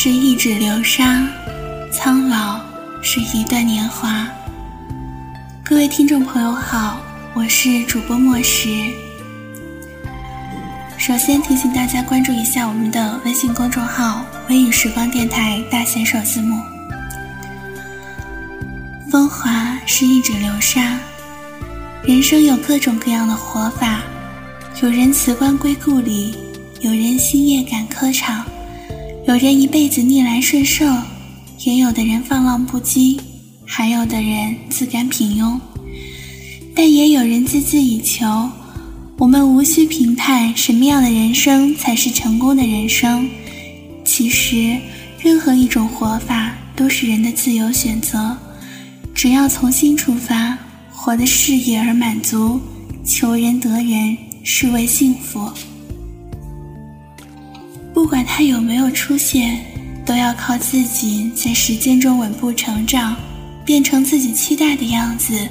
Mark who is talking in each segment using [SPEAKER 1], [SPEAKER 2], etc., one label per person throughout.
[SPEAKER 1] 是一指流沙，苍老是一段年华。各位听众朋友好，我是主播莫石。首先提醒大家关注一下我们的微信公众号“微雨时光电台”大写首字母。风华是一指流沙，人生有各种各样的活法，有人辞官归故里，有人星夜赶科场。有人一辈子逆来顺受，也有的人放浪不羁，还有的人自甘平庸，但也有人孜孜以求。我们无需评判什么样的人生才是成功的人生。其实，任何一种活法都是人的自由选择，只要从心出发，活得适意而满足，求人得人，是为幸福。不管他有没有出现，都要靠自己在时间中稳步成长，变成自己期待的样子，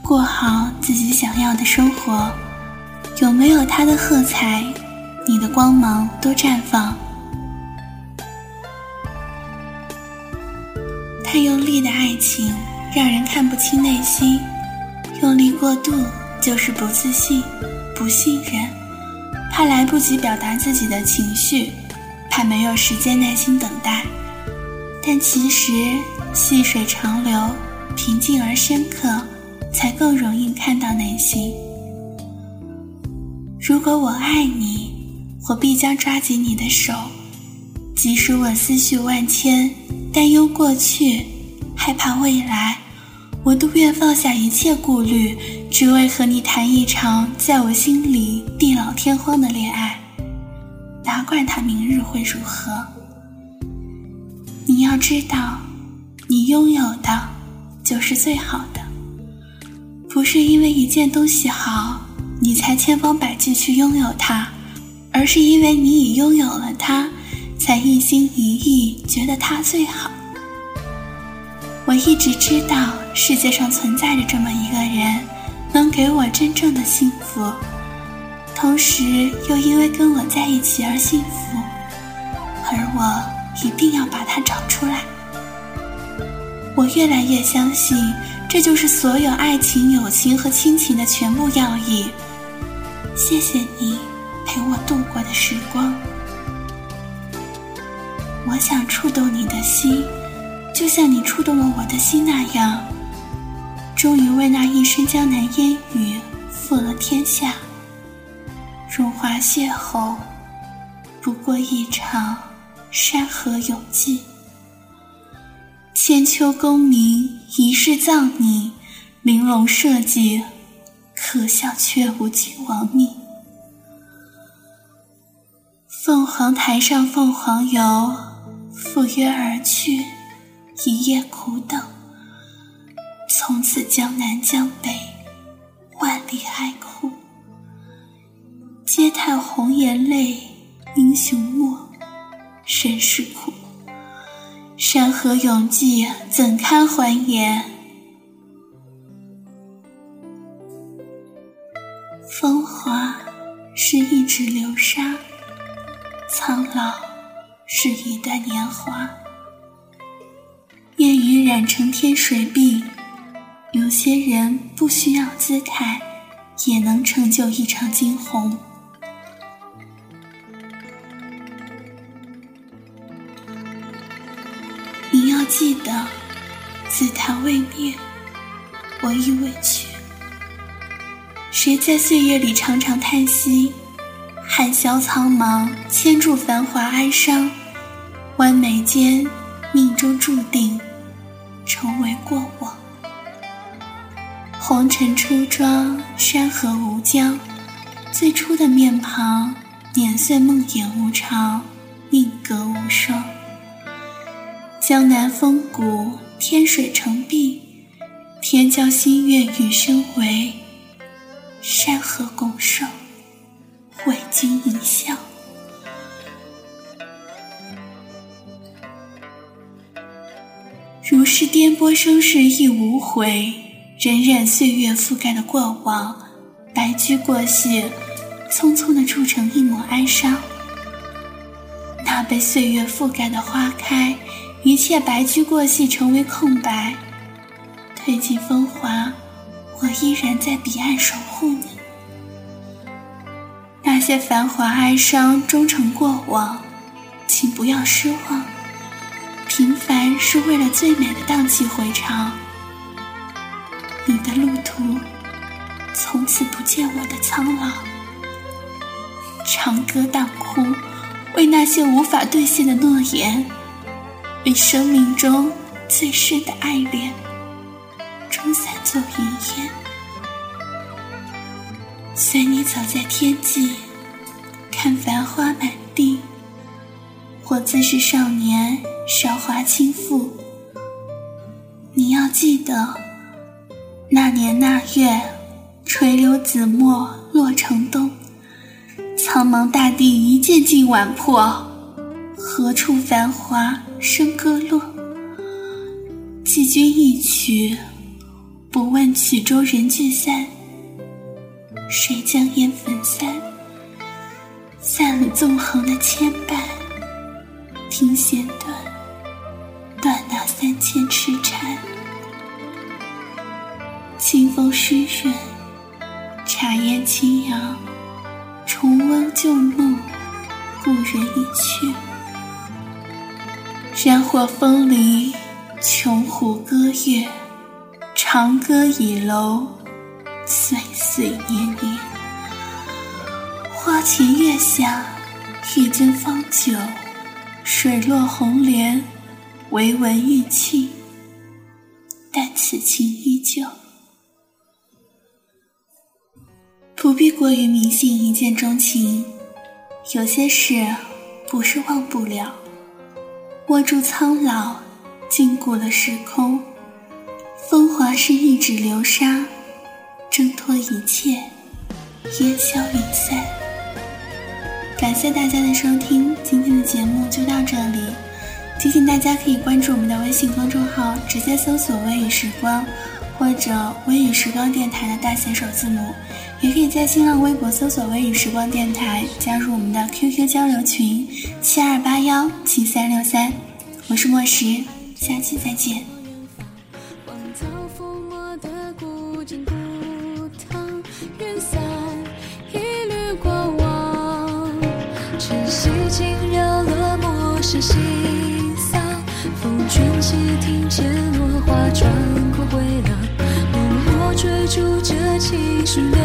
[SPEAKER 1] 过好自己想要的生活。有没有他的喝彩，你的光芒都绽放。太用力的爱情让人看不清内心，用力过度就是不自信、不信任。怕来不及表达自己的情绪，怕没有时间耐心等待，但其实细水长流、平静而深刻，才更容易看到内心。如果我爱你，我必将抓紧你的手，即使我思绪万千，担忧过去，害怕未来。我都愿放下一切顾虑，只为和你谈一场在我心里地老天荒的恋爱。哪管他明日会如何？你要知道，你拥有的就是最好的。不是因为一件东西好，你才千方百计去拥有它，而是因为你已拥有了它，才一心一意觉得它最好。我一直知道世界上存在着这么一个人，能给我真正的幸福，同时又因为跟我在一起而幸福，而我一定要把他找出来。我越来越相信，这就是所有爱情、友情和亲情的全部要义。谢谢你陪我度过的时光，我想触动你的心。就像你触动了我的心那样，终于为那一身江南烟雨负了天下。荣华邂逅，不过一场山河永寂。千秋功名，一世葬你，玲珑设计，可笑却无尽亡命。凤凰台上凤凰游，赴约而去。一夜苦等，从此江南江北，万里哀哭。嗟叹红颜泪，英雄没，身世苦。山河永寂，怎堪还言？风华是一指流沙，苍老是一段年华。染成天水碧，有些人不需要姿态，也能成就一场惊鸿。你要记得，紫檀未灭，我亦未去。谁在岁月里长长叹息？汉萧苍茫，千柱繁华哀伤，弯眉间，命中注定。成为过往，红尘初妆，山河无疆。最初的面庞，年岁梦魇无常，命格无双。江南风骨，天水成碧，天教心愿与生为，山河拱手，为君一笑。如是颠簸生世亦无悔，荏苒岁月覆盖的过往，白驹过隙，匆匆的铸成一抹哀伤。那被岁月覆盖的花开，一切白驹过隙成为空白。褪尽风华，我依然在彼岸守护你。那些繁华哀伤终成过往，请不要失望。平凡是为了最美的荡气回肠。你的路途，从此不见我的苍老。长歌当哭，为那些无法兑现的诺言，为生命中最深的爱恋，终散作云烟。随你走在天际，看繁花满地。我自是少年，韶华倾覆。你要记得，那年那月，垂柳紫陌洛城东。苍茫大地一剑尽晚破，何处繁华笙歌落？寄君一曲，不问曲中人聚散。谁将烟粉散？散了纵横的牵绊。听弦断，断那三千痴缠。清风湿润，茶烟轻扬，重温旧梦，故人已去。山火风里，穷湖歌月，长歌倚楼，岁岁年年。花前月下，一樽芳酒。水落红莲，唯闻玉磬，但此情依旧。不必过于迷信一见钟情，有些事不是忘不了。握住苍老，禁锢了时空，风华是一指流沙，挣脱一切，烟消云。谢谢大家的收听，今天的节目就到这里。提醒大家可以关注我们的微信公众号，直接搜索“微雨时光”或者“微雨时光电台”的大写首字母，也可以在新浪微博搜索“微雨时光电台”，加入我们的 QQ 交流群七二八幺七三六三。我是莫石，下期再见。
[SPEAKER 2] 是西桑，风卷起，庭前落花穿过回廊，默默追逐着情绪流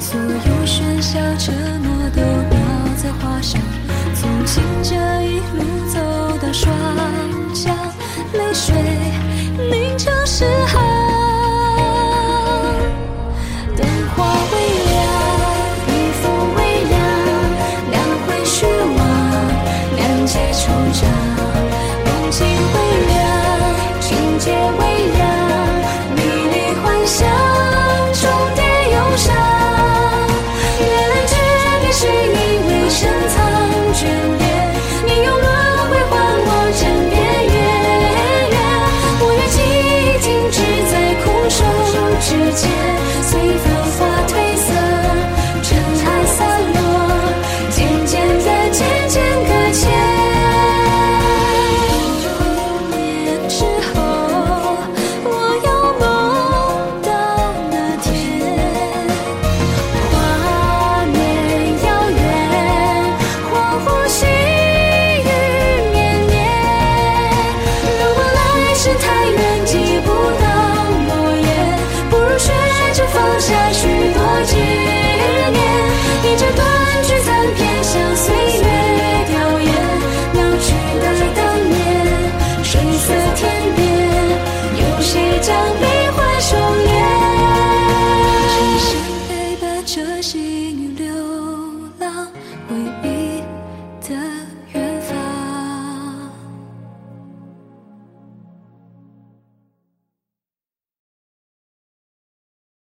[SPEAKER 2] 所有喧嚣沉默都描在画上从惊蛰一路走到霜降泪水凝成诗行灯花微凉笔锋微凉难回虚妄难解惆怅